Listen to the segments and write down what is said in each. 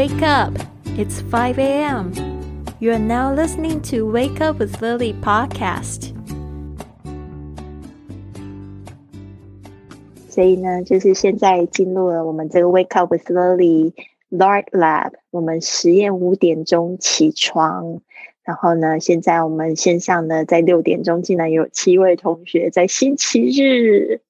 Wake up! It's 5 a.m. You are now listening to Wake Up with Lily podcast. 所以呢，就是现在进入了我们这个 Wake Up with Lily Lark Lab，我们实验五点钟起床。然后呢，现在我们线上呢，在六点钟竟然有七位同学在星期日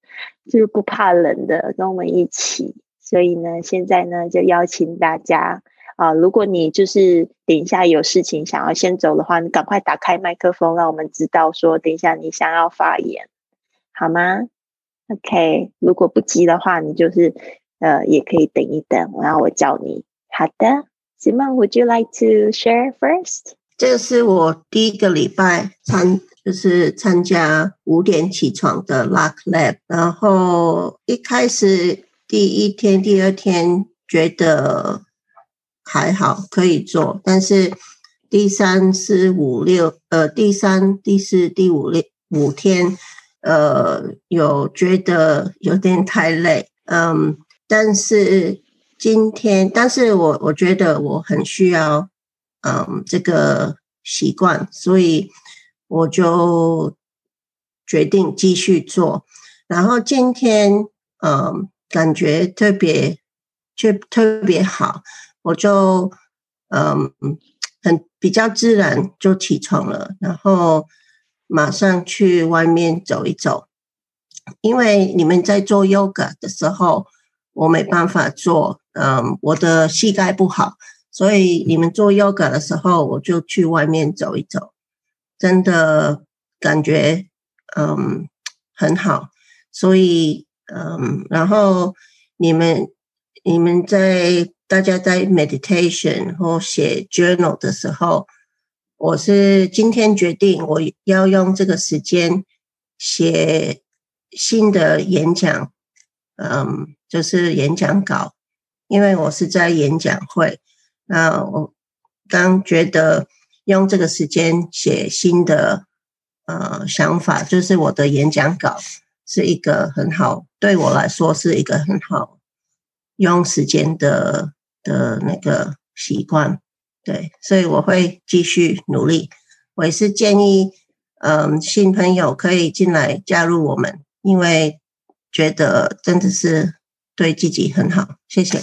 就是不怕冷的跟我们一起。 所以呢，现在呢就邀请大家啊，如果你就是等一下有事情想要先走的话，你赶快打开麦克风，让我们知道说等一下你想要发言，好吗？OK，如果不急的话，你就是呃，也可以等一等，然后我叫你。好的，Simon，Would you like to share first？这是我第一个礼拜参，就是参加五点起床的 Luck Lab。然后一开始第一天、第二天觉得还好，可以做，但是第三、四、五、六，呃，第三、第四、第五六五天。呃，有觉得有点太累，嗯，但是今天，但是我我觉得我很需要，嗯，这个习惯，所以我就决定继续做。然后今天，嗯，感觉特别，却特别好，我就，嗯，很比较自然就起床了，然后。马上去外面走一走，因为你们在做 yoga 的时候，我没办法做，嗯，我的膝盖不好，所以你们做 yoga 的时候，我就去外面走一走，真的感觉嗯很好，所以嗯，然后你们你们在大家在 meditation 或写 journal 的时候。我是今天决定，我要用这个时间写新的演讲，嗯，就是演讲稿，因为我是在演讲会。那我刚觉得用这个时间写新的呃想法，就是我的演讲稿是一个很好，对我来说是一个很好用时间的的那个习惯。对，所以我会继续努力。我也是建议，嗯，新朋友可以进来加入我们，因为觉得真的是对自己很好。谢谢。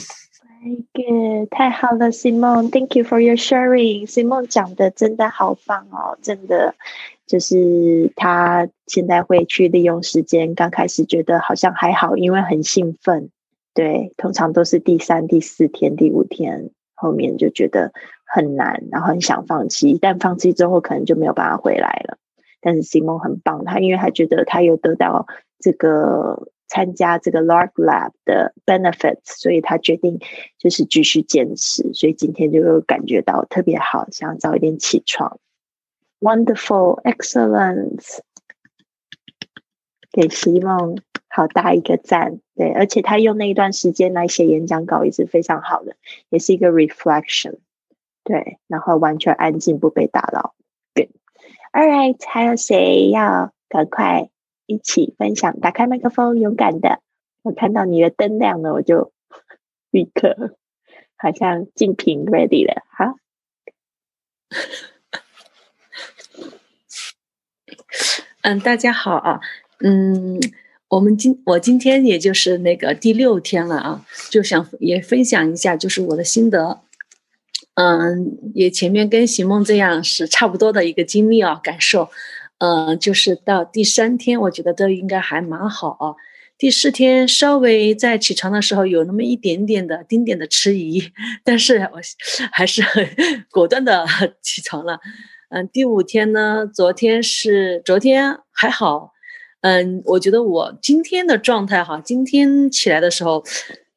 Very good，太好了，Simon，Thank you for your sharing。Simon 讲的真的好棒哦，真的就是他现在会去利用时间。刚开始觉得好像还好，因为很兴奋。对，通常都是第三、第四天、第五天后面就觉得。很难，然后很想放弃，但放弃之后可能就没有办法回来了。但是 Simon 很棒，他因为他觉得他有得到这个参加这个 Lark Lab 的 benefits，所以他决定就是继续坚持。所以今天就感觉到特别好，想早一点起床。Wonderful, excellent，给希望好大一个赞。对，而且他用那一段时间来写演讲稿也是非常好的，也是一个 reflection。对，然后完全安静，不被打扰。对，All right，还有谁要赶快一起分享？打开麦克风，勇敢的。我看到你的灯亮了，我就立刻好像竞品 ready 了。好，嗯，大家好啊，嗯，我们今我今天也就是那个第六天了啊，就想也分享一下，就是我的心得。嗯，也前面跟席梦这样是差不多的一个经历啊，感受。嗯，就是到第三天，我觉得都应该还蛮好啊。第四天稍微在起床的时候有那么一点点的丁点的迟疑，但是我 还是很果断的 起床了。嗯，第五天呢，昨天是昨天还好。嗯，我觉得我今天的状态哈，今天起来的时候，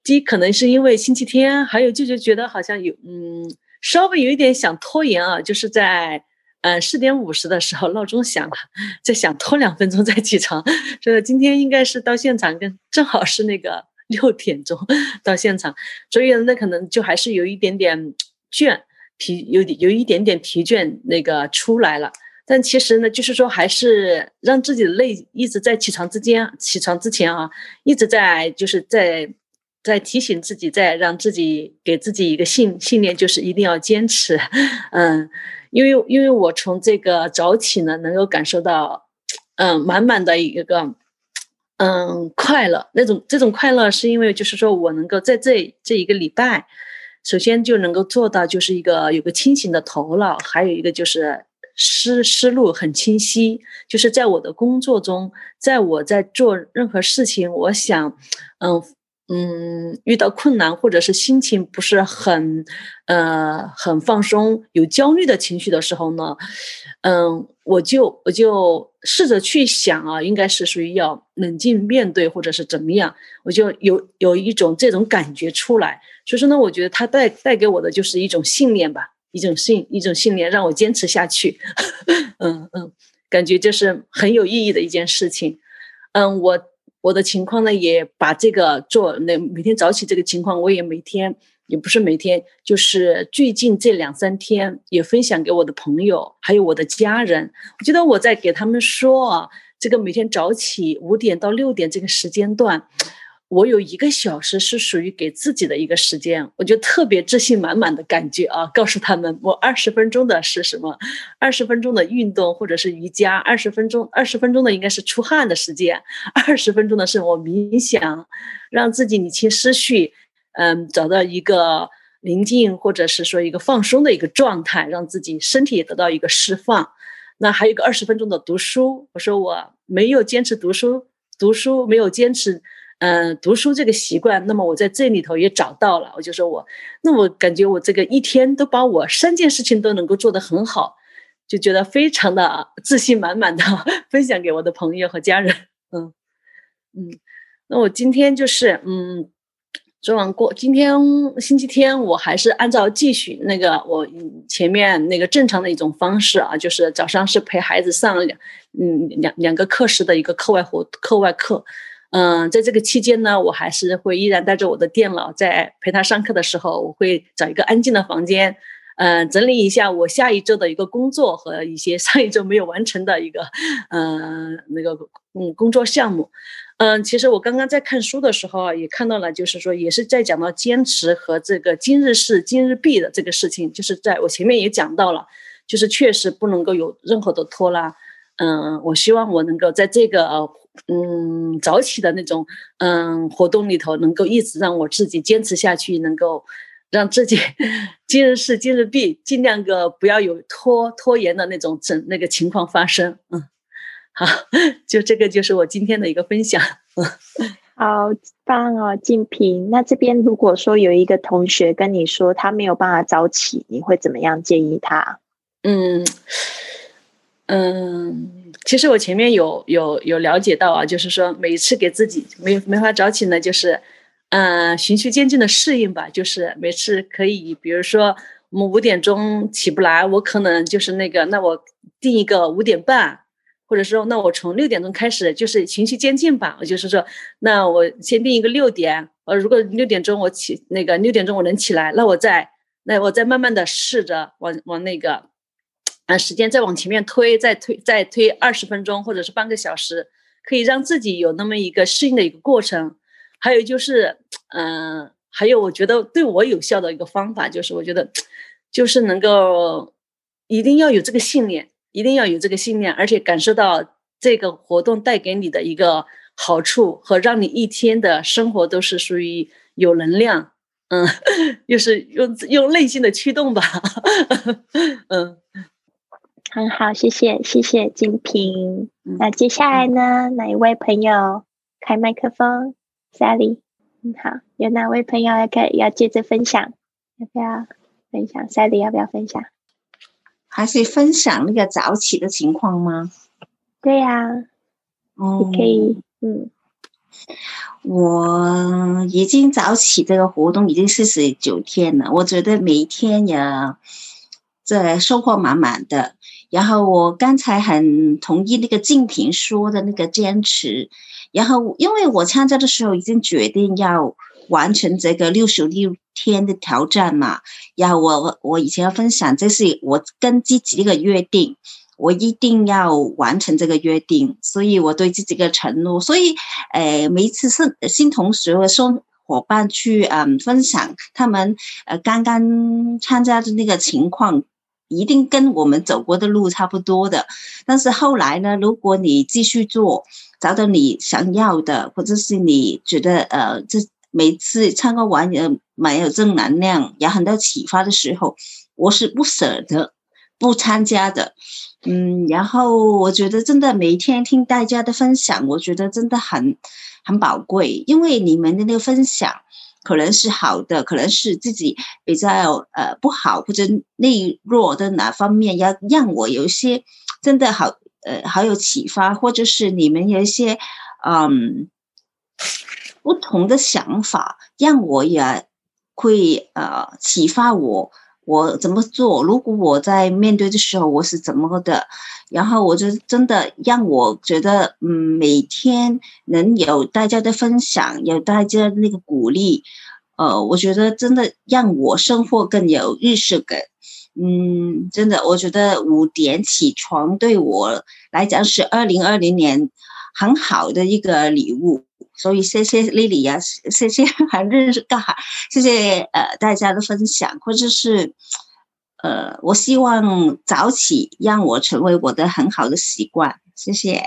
第一可能是因为星期天，还有就是觉得好像有嗯。稍微有一点想拖延啊，就是在嗯四点五十的时候闹钟响了，在想拖两分钟再起床。所以今天应该是到现场跟正好是那个六点钟 到现场，所以那可能就还是有一点点 倦疲，有有一点点疲倦那个出来了。但其实呢，就是说还是让自己的累一直在起床之间，起床之前啊，一直在就是在在提醒自己，在让自己给自己一个信信念，就是一定要坚持。嗯，因为因为我从这个早起呢，能够感受到，嗯，满满的一个，嗯，快乐。那种这种快乐，是因为就是说我能够在这这一个礼拜，首先就能够做到，就是一个有个清醒的头脑，还有一个就是思思路很清晰。就是在我的工作中，在我在做任何事情，我想，嗯。嗯，遇到困难或者是心情不是很，呃，很放松，有焦虑的情绪的时候呢，嗯，我就我就试着去想啊，应该是属于要冷静面对或者是怎么样，我就有有一种这种感觉出来。所以说呢，我觉得它带带给我的就是一种信念吧，一种信一种信念让我坚持下去。嗯嗯，感觉就是很有意义的一件事情。嗯，我。我的情况呢，也把这个做那每天早起这个情况，我也每天也不是每天，就是最近这两三天也分享给我的朋友，还有我的家人。我觉得我在给他们说啊，这个每天早起五点到六点这个时间段。我有一个小时是属于给自己的一个时间，我就特别自信满满的感觉啊！告诉他们，我二十分钟的是什么？二十分钟的运动或者是瑜伽，二十分钟，二十分钟的应该是出汗的时间，二十分钟的是我冥想，让自己理清思绪，嗯，找到一个宁静或者是说一个放松的一个状态，让自己身体得到一个释放。那还有一个二十分钟的读书，我说我没有坚持读书，读书没有坚持。嗯，读书这个习惯，那么我在这里头也找到了。我就说我，那我感觉我这个一天都把我三件事情都能够做得很好，就觉得非常的自信满满的 分享给我的朋友和家人。嗯嗯，那我今天就是嗯，昨晚过今天星期天，我还是按照继续那个我前面那个正常的一种方式啊，就是早上是陪孩子上两嗯两两个课时的一个课外活课外课。嗯，在这个期间呢，我还是会依然带着我的电脑，在陪他上课的时候，我会找一个安静的房间，嗯，整理一下我下一周的一个工作和一些 上一周没有完成的一个，嗯，那个嗯工作项目。嗯，其实我刚刚在看书的时候啊，也看到了，就是说也是在讲到坚持和这个今日事今日毕的这个事情，就是在我前面也讲到了，就是确实不能够有任何的拖拉。嗯，我希望我能够在这个。嗯，早起的那种嗯活动里头，能够一直让我自己坚持下去，能够让自己 今日事今日毕，尽量个不要有拖拖延的那种整那个情况发生。嗯，好，就这个就是我今天的一个分享。嗯 好棒哦，静平。那这边如果说有一个同学跟你说他没有办法早起，你会怎么样建议他？嗯嗯。其实我前面有有有了解到啊，就是说每次给自己没没法早起呢，就是嗯循序渐进的适应吧。就是每次可以，比如说我们五点钟起不来，我可能就是那个，那我定一个五点半，或者说那我从六点钟开始，就是循序渐进吧。我就是说，那我先定一个六点，呃，如果六点钟我起那个六点钟我能起来，那我再那我再慢慢的试着往往那个。啊，时间再往前面推，再推，再推二十分钟或者是半个小时，可以让自己有那么一个适应的一个过程。还有就是，嗯，还有我觉得对我有效的一个方法，就是我觉得，就是能够一定要有这个信念，一定要有这个信念，而且感受到这个活动带给你的一个好处和让你一天的生活都是属于有能量。嗯，又是用用内心的驱动吧。嗯。很好，谢谢谢谢金平。那接下来呢？哪一位朋友开麦克风？Sally，嗯，好，有哪位朋友要开要接着分享？要不要分享？Sally 要不要分享？还是分享那个早起的情况吗？对呀，你可以，嗯，我已经早起这个活动已经四十九天了，我觉得每一天也这收获满满的。然后我刚才很同意那个静平说的那个坚持，然后因为我参加的时候已经决定要完成这个六十六天的挑战嘛，然后我我以前要分享，这是我跟自己一个约定，我一定要完成这个约定，所以我对自己的承诺，所以，呃，每一次是新同学说。伙伴去嗯分享他们呃刚刚参加的那个情况，一定跟我们走过的路差不多的。但是后来呢，如果你继续做，找到你想要的，或者是你觉得呃这每次唱歌完也蛮有正能量，有很多启发的时候，我是不舍得不参加的。嗯，然后我觉得真的每天听大家的分享，我觉得真的很很宝贵，因为你们的那个分享可能是好的，可能是自己比较呃不好或者内弱的哪方面，要让我有一些真的好呃好有启发，或者是你们有一些嗯不同的想法，让我也会呃启发我。我怎么做？如果我在面对的时候，我是怎么的？然后我就真的让我觉得，嗯，每天能有大家的分享，有大家的那个鼓励，呃，我觉得真的让我生活更有仪式感。嗯，真的，我觉得五点起床对我来讲是二零二零年很好的一个礼物。所以谢谢丽丽呀，谢谢还认识干哈？谢谢呃大家的分享，或者是呃，我希望早起让我成为我的很好的习惯。谢谢，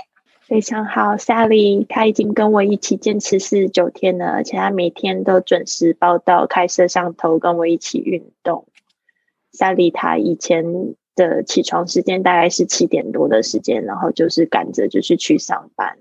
非常好，Sally，他已经跟我一起坚持四十九天了，而且他每天都准时报到，开摄像头跟我一起运动。Sally，他以前的起床时间大概是七点多的时间，然后就是赶着就是去上班。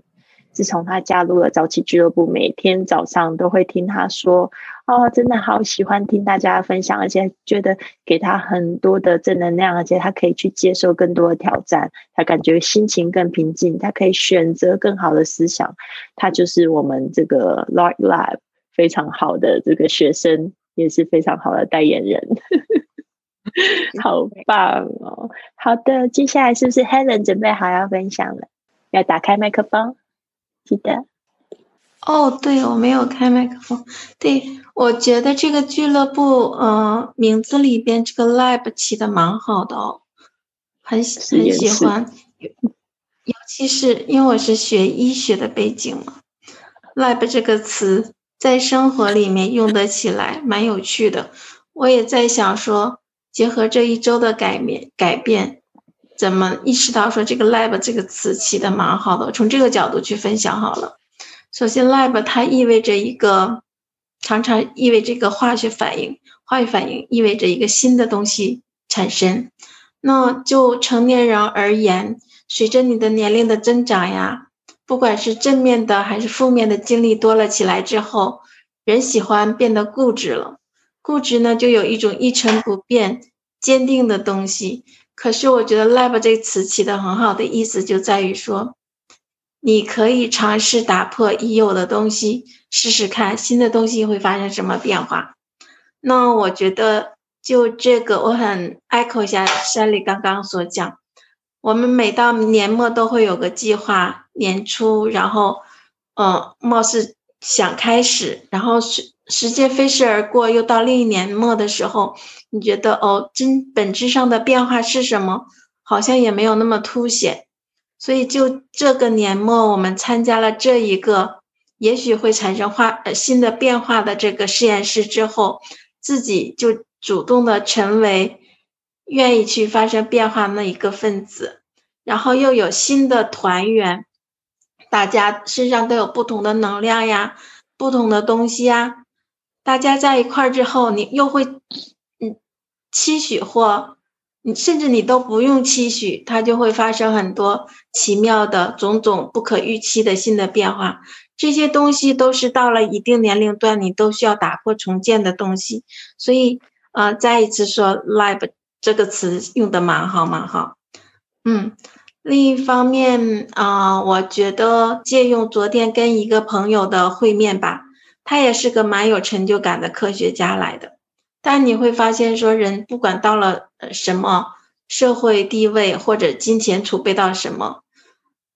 自从他加入了早起俱乐部，每天早上都会听他说：“哦，真的好喜欢听大家分享，而且觉得给他很多的正能量，而且他可以去接受更多的挑战，他感觉心情更平静，他可以选择更好的思想。他就是我们这个 Light Lab 非常好的这个学生，也是非常好的代言人，好棒哦！好的，接下来是不是 Helen 准备好要分享了？要打开麦克风。记得哦，对，我没有开麦克风。对，我觉得这个俱乐部，呃，名字里边这个 lab 起的蛮好的哦，很很喜欢。尤其是因为我是学医学的背景嘛，lab 这个词在生活里面用得起来，蛮有趣的。我也在想说，结合这一周的改变，改变。怎么意识到说这个 lab 这个词起的蛮好的？从这个角度去分享好了。首先，lab 它意味着一个，常常意味着一个化学反应，化学反应意味着一个新的东西产生。那就成年人而言，随着你的年龄的增长呀，不管是正面的还是负面的经历多了起来之后，人喜欢变得固执了。固执呢，就有一种一成不变、坚定的东西。可是我觉得 “lab” 这个词起的很好的意思就在于说，你可以尝试打破已有的东西，试试看新的东西会发生什么变化。那我觉得就这个，我很 echo 一下山里刚刚所讲，我们每到年末都会有个计划，年初，然后，嗯，貌似想开始，然后是。时间飞逝而过，又到另一年末的时候，你觉得哦，真本质上的变化是什么？好像也没有那么凸显。所以就这个年末，我们参加了这一个，也许会产生化呃新的变化的这个实验室之后，自己就主动的成为愿意去发生变化那一个分子，然后又有新的团员，大家身上都有不同的能量呀，不同的东西呀。大家在一块儿之后，你又会，嗯，期许或你甚至你都不用期许，它就会发生很多奇妙的种种不可预期的新的变化。这些东西都是到了一定年龄段，你都需要打破重建的东西。所以，呃，再一次说 “live” 这个词用的蛮好，蛮好。嗯，另一方面啊，我觉得借用昨天跟一个朋友的会面吧。他也是个蛮有成就感的科学家来的，但你会发现，说人不管到了什么社会地位或者金钱储备到什么，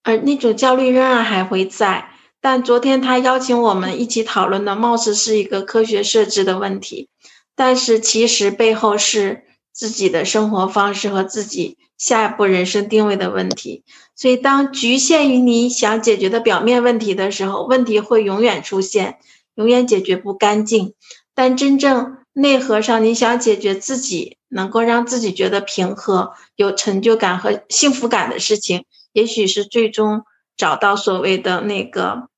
而那种焦虑仍然还会在。但昨天他邀请我们一起讨论的，貌似是一个科学设置的问题，但是其实背后是自己的生活方式和自己下一步人生定位的问题。所以，当局限于你想解决的表面问题的时候，问题会永远出现。永远解决不干净。但真正内核上，你想解决自己能够让自己觉得平和、有成就感和幸福感的事情，也许是最终找到所谓的那个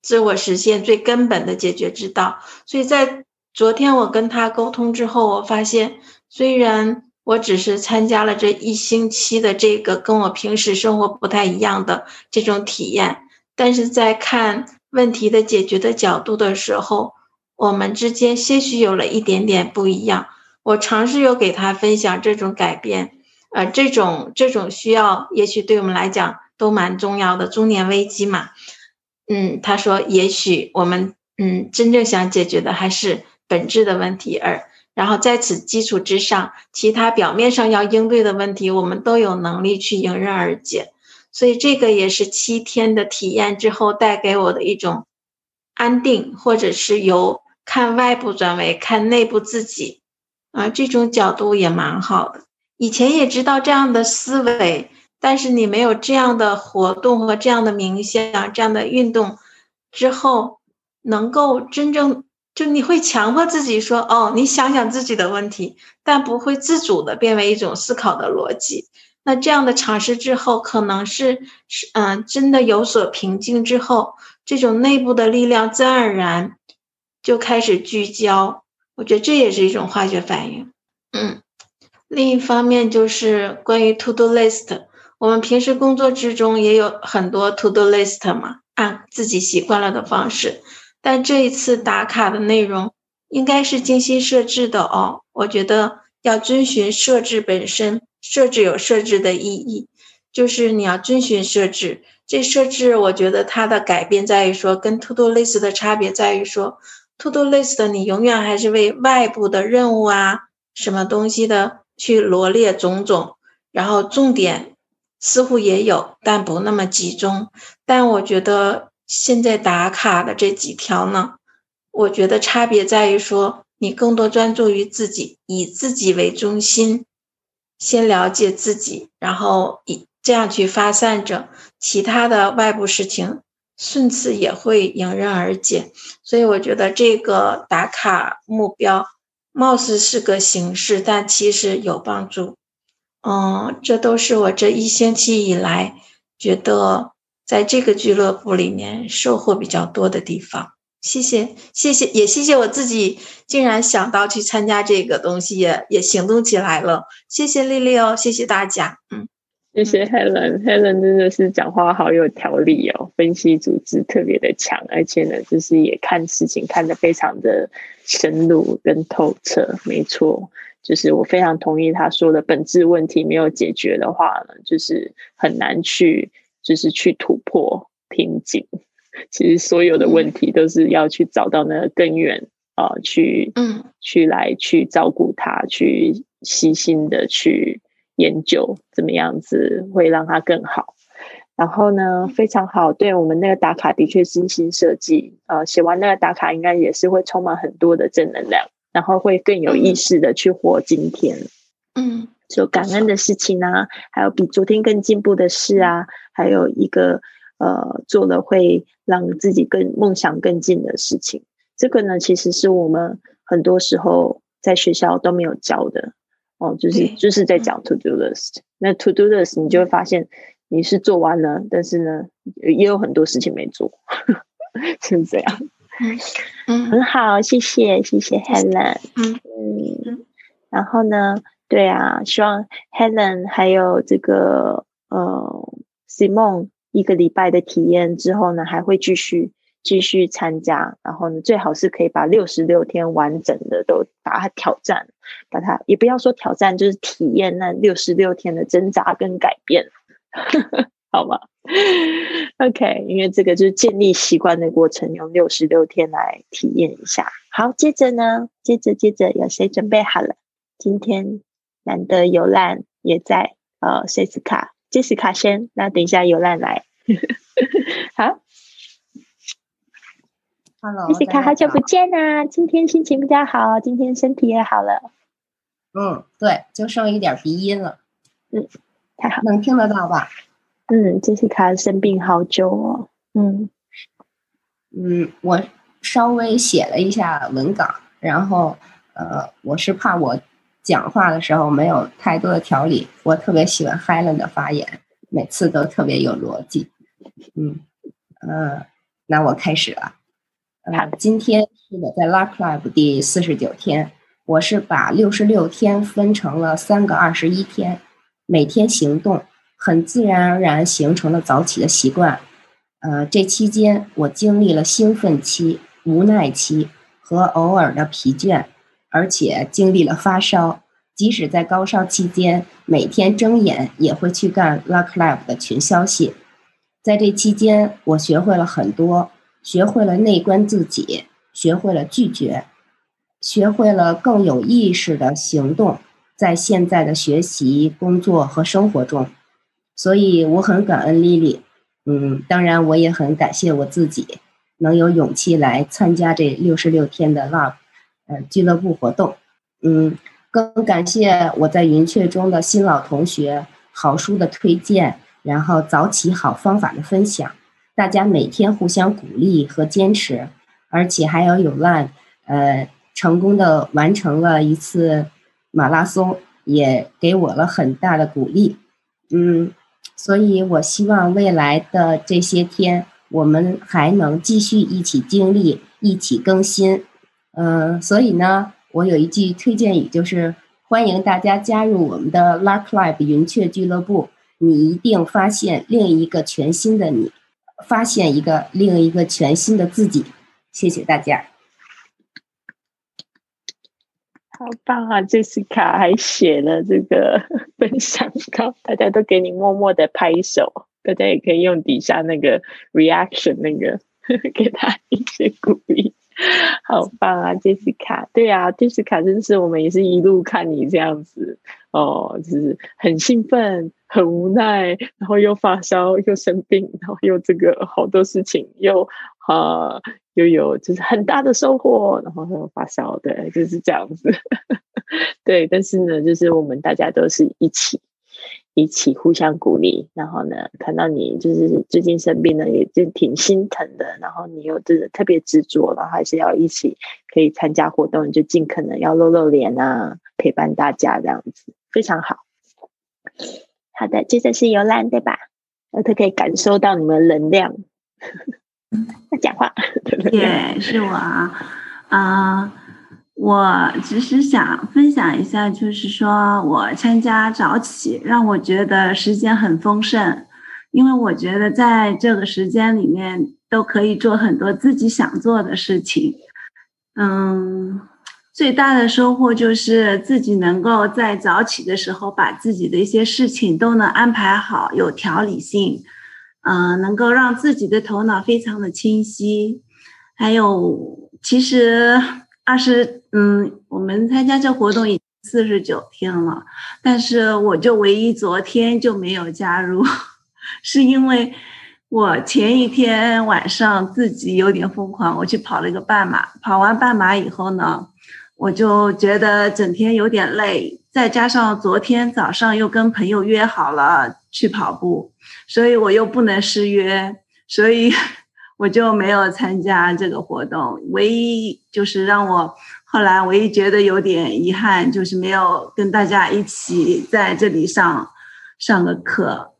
自我实现最根本的解决之道。所以在昨天我跟他沟通之后，我发现虽然。我只是参加了这一星期的这个跟我平时生活不太一样的这种体验，但是在看问题的解决的角度的时候，我们之间些许有了一点点不一样。我尝试有给他分享这种改变，呃，这种这种需要，也许对我们来讲都蛮重要的。中年危机嘛，嗯，他说，也许我们嗯真正想解决的还是本质的问题，而。然后在此基础之上，其他表面上要应对的问题，我们都有能力去迎刃而解。所以这个也是七天的体验之后带给我的一种安定，或者是由看外部转为看内部自己啊，这种角度也蛮好的。以前也知道这样的思维，但是你没有这样的活动和这样的冥想、这样的运动之后，能够真正。就你会强迫自己说哦，你想想自己的问题，但不会自主的变为一种思考的逻辑。那这样的尝试之后，可能是是嗯，真的有所平静之后，这种内部的力量自然而然就开始聚焦。我觉得这也是一种化学反应。嗯，另一方面就是关于 to do list，我们平时工作之中也有很多 to do list 嘛，按自己习惯了的方式。但这一次打卡的内容应该是精心设置的哦。我觉得要遵循设置本身，设置有设置的意义，就是你要遵循设置。这设置我觉得它的改变在于说，跟 To Do List 的差别在于说，To Do List 你永远还是为外部的任务啊，什么东西的去罗列种种，然后重点似乎也有，但不那么集中。但我觉得。现在打卡的这几条呢，我觉得差别在于说，你更多专注于自己，以自己为中心，先了解自己，然后以这样去发散着，其他的外部事情顺次也会迎刃而解。所以我觉得这个打卡目标，貌似是个形式，但其实有帮助。嗯，这都是我这一星期以来觉得。在这个俱乐部里面收获比较多的地方，谢谢谢谢，也谢谢我自己竟然想到去参加这个东西，也也行动起来了。谢谢丽丽哦，谢谢大家，嗯，谢谢 Helen，Helen 真的是讲话好有条理哦，分析组织特别的强，而且呢，就是也看事情看得非常的深入跟透彻。没错，就是我非常同意他说的，本质问题没有解决的话呢，就是很难去。就是去突破瓶颈，其实所有的问题都是要去找到那个根源啊，去嗯，去来去照顾他，去细心的去研究怎么样子会让他更好。然后呢，非常好，对我们那个打卡的确精心设计啊，写完那个打卡应该也是会充满很多的正能量，然后会更有意识的去活今天。嗯。就感恩的事情啊，还有比昨天更进步的事啊，还有一个呃做了会让自己更梦想更近的事情。这个呢，其实是我们很多时候在学校都没有教的哦，就是就是在讲 to do list。那 to do list 你就会发现你是做完了，但是呢也有很多事情没做，是这样。嗯，很好，谢谢谢谢 Helen。嗯嗯，然后呢？对啊，希望 Helen 还有这个呃 Simon 一个礼拜的体验之后呢，还会继续继续参加。然后呢，最好是可以把六十六天完整的都把它挑战，把它也不要说挑战，就是体验那六十六天的挣扎跟改变，好吗？OK，因为这个就是建立习惯的过程，用六十六天来体验一下。好，接着呢，接着接着有谁准备好了？今天。难得有烂也在，呃，杰斯卡，杰斯卡先，那等一下有烂来，好，Hello，杰斯卡好久不见啊，今天心情比较好，今天身体也好了，嗯，对，就剩一点鼻音了，嗯，太好，能听得到吧？嗯，杰斯卡生病好久哦，嗯，嗯，我稍微写了一下文稿，然后呃，我是怕我讲话的时候没有太多的条理。我特别喜欢 Helen 的发言，每次都特别有逻辑。嗯呃，那我开始了。呃，今天是我在 Luck Club 第四十九天，我是把六十六天分成了三个二十一天，每天行动，很自然而然形成了早起的习惯。呃，这期间我经历了兴奋期、无奈期和偶尔的疲倦，而且经历了发烧。即使在高烧期间，每天睁眼也会去干 Luck Lab 的群消息。在这期间，我学会了很多，学会了内观自己，学会了拒绝，学会了更有意识的行动，在现在的学习、工作和生活中。所以我很感恩丽丽。嗯，当然，我也很感谢我自己能有勇气来参加这六十六天的 Love，呃，俱乐部活动。嗯，更感谢我在云雀中的新老同学，好书的推荐，然后早起好方法的分享，大家每天互相鼓励和坚持，而且还有有烂，呃，成功的完成了一次马拉松，也给我了很大的鼓励。嗯。所以，我希望未来的这些天，我们还能继续一起经历，一起更新。嗯，所以呢，我有一句推荐语，就是欢迎大家加入我们的 Lark Live 云雀俱乐部，你一定发现另一个全新的你，发现一个另一个全新的自己。谢谢大家。好棒啊！Jessica 还写了这个 分享稿，大家都给你默默的拍手，大家也可以用底下那个 reaction 那个 给他一些鼓励。好棒啊，Jessica！对啊，Jessica 真是我们也是一路看你这样子哦，就是很兴奋、很无奈，然后又发烧、又生病，然后又这个好多事情又啊。又有就是很大的收获，然后又发烧，对，就是这样子。对，但是呢，就是我们大家都是一起一起互相鼓励，然后呢，看到你就是最近生病了，也就挺心疼的。然后你又真的特别执着，然后还是要一起可以参加活动，就尽可能要露露脸啊，陪伴大家这样子，非常好。好的，接着是游览对吧？我都可以感受到你们能量。他讲话，对是我啊，啊，我只是想分享一下，就是说我参加早起，让我觉得时间很丰盛，因为我觉得在这个时间里面都可以做很多自己想做的事情。嗯，最大的收获就是自己能够在早起的时候把自己的一些事情都能安排好，有条理性。嗯，能够让自己的头脑非常的清晰。还有，其实二十，嗯，我们参加这活动已经四十九天了，但是我就唯一昨天就没有加入，是因为我前一天晚上自己有点疯狂，我去跑了一个半马。跑完半马以后呢，我就觉得整天有点累，再加上昨天早上又跟朋友约好了去跑步。所以我又不能失约，所以我就没有参加这个活动。唯一就是让我后来唯一觉得有点遗憾，就是没有跟大家一起在这里上上个课。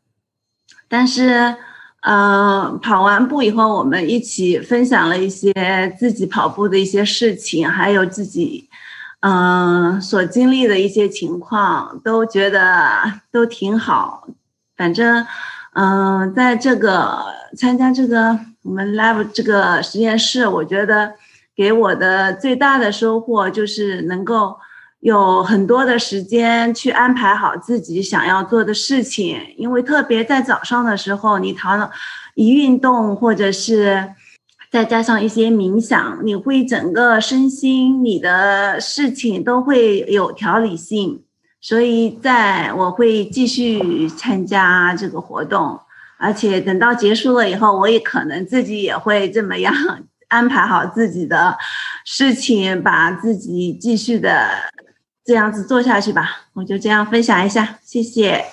但是，嗯，跑完步以后，我们一起分享了一些自己跑步的一些事情，还有自己嗯所经历的一些情况，都觉得都挺好。反正。嗯，在这个参加这个我们 Lab 这个实验室，我觉得给我的最大的收获就是能够有很多的时间去安排好自己想要做的事情。因为特别在早上的时候，你头脑一运动，或者是再加上一些冥想，你会整个身心你的事情都会有条理性。所以，在我会继续参加这个活动，而且等到结束了以后，我也可能自己也会这么样 安排好自己的事情，把自己继续的 这样子做下去吧。我就这样分享一下，谢谢，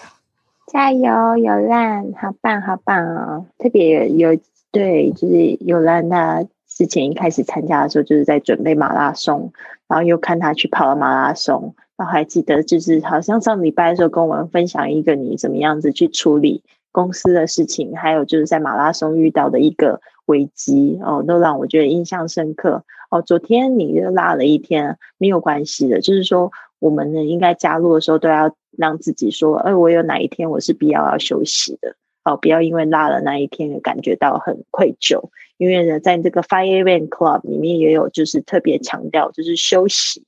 加油，有烂，好棒，好棒哦！特别有对，就是有烂的之前一开始参加的时候，就是在准备马拉松，然后又看他去跑了马拉松，然后还记得就是好像上礼拜的时候跟我们分享一个你怎么样子去处理公司的事情，还有就是在马拉松遇到的一个危机哦，都让我觉得印象深刻哦。昨天你又拉了一天，没有关系的，就是说我们呢应该加入的时候都要让自己说，哎，我有哪一天我是必要要休息的。哦，不要因为拉了那一天感觉到很愧疚，因为呢，在这个 Fire Event Club 里面也有，就是特别强调就是休息，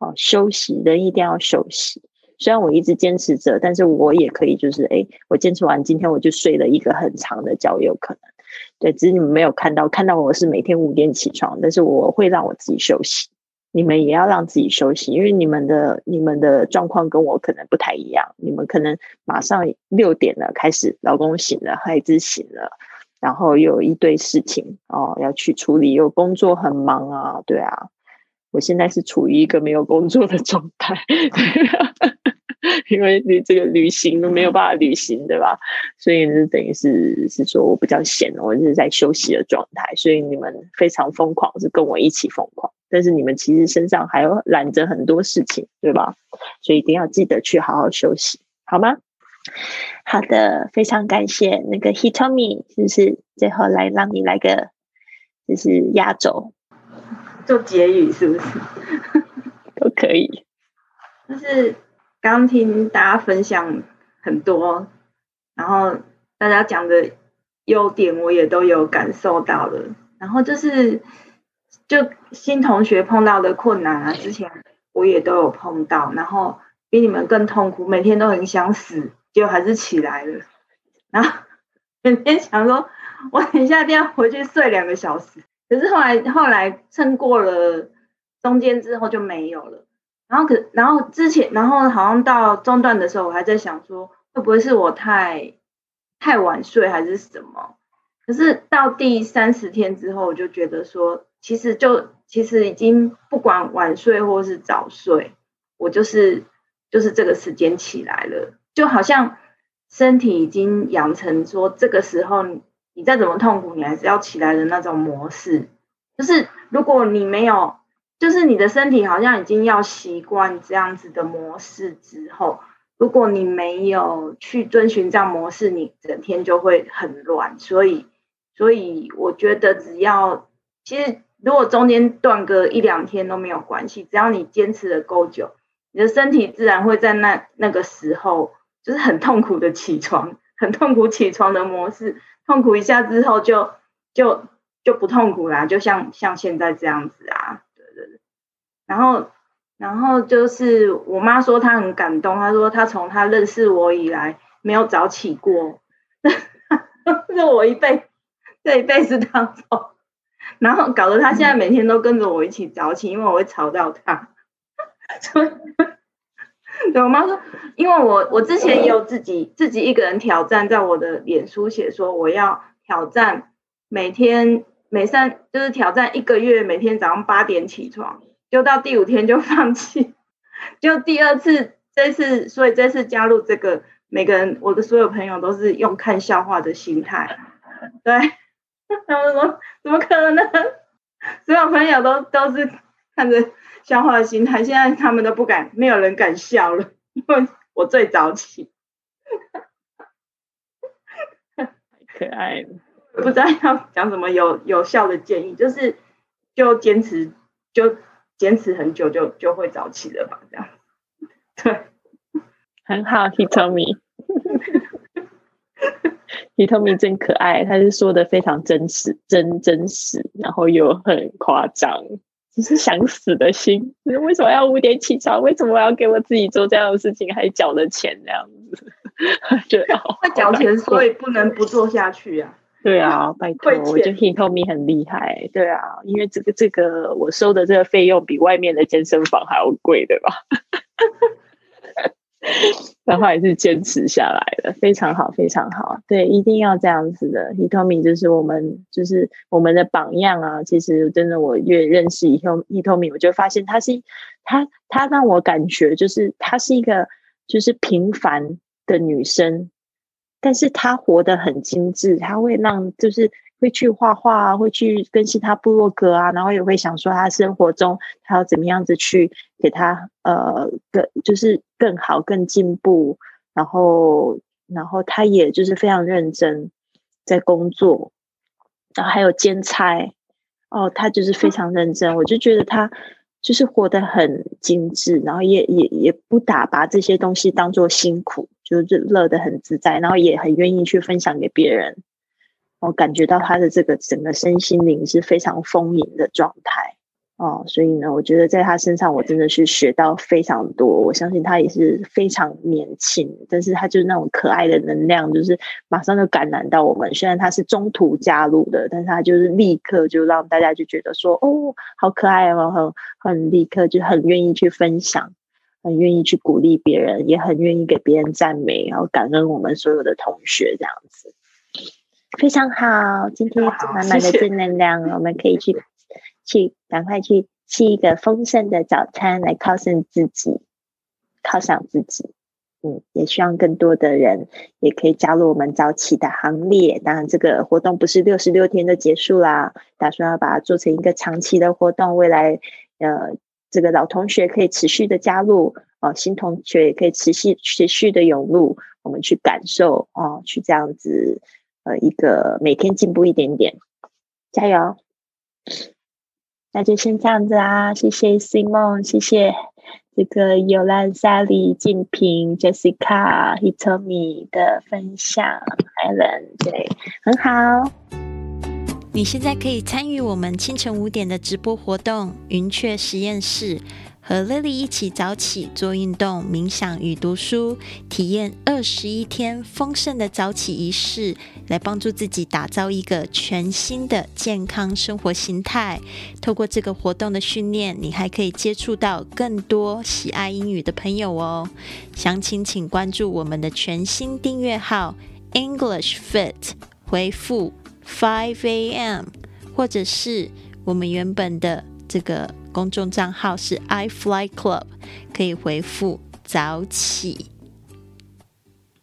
哦，休息人一定要休息。虽然我一直坚持着，但是我也可以就是，哎，我坚持完今天我就睡了一个很长的觉，有可能。对，只是你们没有看到，看到我是每天五点起床，但是我会让我自己休息。你们也要让自己休息，因为你们的你们的状况跟我可能不太一样。你们可能马上六点了开始，老公醒了，孩子醒了，然后又有一堆事情哦要去处理，又工作很忙啊，对啊。我现在是处于一个没有工作的状态，因为你这个旅行都没有办法旅行，对吧？所以呢，等于是是说我比较闲，我是在休息的状态。所以你们非常疯狂，是跟我一起疯狂。但是你们其实身上还有揽着很多事情，对吧？所以一定要记得去好好休息，好吗？好的，非常感谢那个 Hitomi，就是最后来让你来个就是压轴，做结语是不是？都可以。就是刚听大家分享很多，然后大家讲的优点我也都有感受到了，然后就是。就新同学碰到的困难啊，之前我也都有碰到，然后比你们更痛苦，每天都很想死，结果还是起来了。然后每天想说，我等一下一定要回去睡两个小时。可是后来后来撑过了中间之后就没有了。然后可然后之前然后好像到中段的时候，我还在想说，会不会是我太太晚睡还是什么？可是到第三十天之后，我就觉得说。其实就其实已经不管晚睡或是早睡，我就是就是这个时间起来了，就好像身体已经养成说这个时候你再怎么痛苦，你还是要起来的那种模式。就是如果你没有，就是你的身体好像已经要习惯这样子的模式之后，如果你没有去遵循这样模式，你整天就会很乱。所以所以我觉得只要其实。如果中间断个一两天都没有关系，只要你坚持的够久，你的身体自然会在那那个时候就是很痛苦的起床，很痛苦起床的模式，痛苦一下之后就就就不痛苦啦，就像像现在这样子啊，对对对。然后然后就是我妈说她很感动，她说她从她认识我以来没有早起过，是我一辈这一辈子当中。然后搞得她现在每天都跟着我一起早起，因为我会吵到她。所以，我妈说，因为我我之前也有自己自己一个人挑战，在我的脸书写说我要挑战每天每三就是挑战一个月每天早上八点起床，就到第五天就放弃，就第二次这次，所以这次加入这个，每个人我的所有朋友都是用看笑话的心态，对。他们说：“怎么可能？所有朋友都都是看着笑话的心态，现在他们都不敢，没有人敢笑了，因 为我最早起。太可爱了，不知道要讲什么有有效的建议，就是就坚持，就坚持很久，就就会早起了吧？这样，对，很好，He told me。” h 透 t 真可爱，他是说的非常真实，真真实，然后又很夸张，就是想死的心。为什么要五点起床？为什么我要给我自己做这样的事情，还缴了钱这样子？对啊，会缴钱，所以不能不做下去啊。对啊，拜托，我觉得 h 透 t 很厉害。对啊，因为这个这个我收的这个费用比外面的健身房还要贵，对吧？然后还是坚持下来了，非常好，非常好。对，一定要这样子的。Hitomi 就是我们，就是我们的榜样啊。其实真的，我越认识以后，Hitomi，我就发现他是他，他让我感觉就是她是一个就是平凡的女生，但是她活得很精致，她会让就是会去画画啊，会去更新他部落格啊，然后也会想说他生活中他要怎么样子去给他呃更就是更好更进步，然后然后他也就是非常认真在工作，然后还有兼差哦，他就是非常认真，我就觉得他就是活得很精致，然后也也也不打把这些东西当做辛苦，就是乐得很自在，然后也很愿意去分享给别人。我感觉到他的这个整个身心灵是非常丰盈的状态哦，所以呢，我觉得在他身上我真的是学到非常多。我相信他也是非常年轻，但是他就是那种可爱的能量，就是马上就感染到我们。虽然他是中途加入的，但是他就是立刻就让大家就觉得说，哦，好可爱哦，很很立刻就很愿意去分享，很愿意去鼓励别人，也很愿意给别人赞美，然后感恩我们所有的同学这样子。非常好，今天满满的正能量，我们可以去去赶快去吃一个丰盛的早餐，来犒赏自己，犒赏自己。嗯，也希望更多的人也可以加入我们早起的行列。当然，这个活动不是六十六天就结束啦，打算要把它做成一个长期的活动。未来，呃，这个老同学可以持续的加入，哦，新同学也可以持续持续的涌入，我们去感受哦，去这样子。呃，一个每天进步一点点，加油！那就先这样子啦，谢谢 Simon，谢谢这个尤兰、Sally、静平、Jessica、Hitomi 的分享，Helen，对，很好。你现在可以参与我们清晨五点的直播活动——云雀实验室。和 Lily 一起早起做运动、冥想与读书，体验二十一天丰盛的早起仪式，来帮助自己打造一个全新的健康生活形态。透过这个活动的训练，你还可以接触到更多喜爱英语的朋友哦。详情请关注我们的全新订阅号 English Fit，回复 Five A.M. 或者是我们原本的这个。公众账号是 iFly Club，可以回复早起。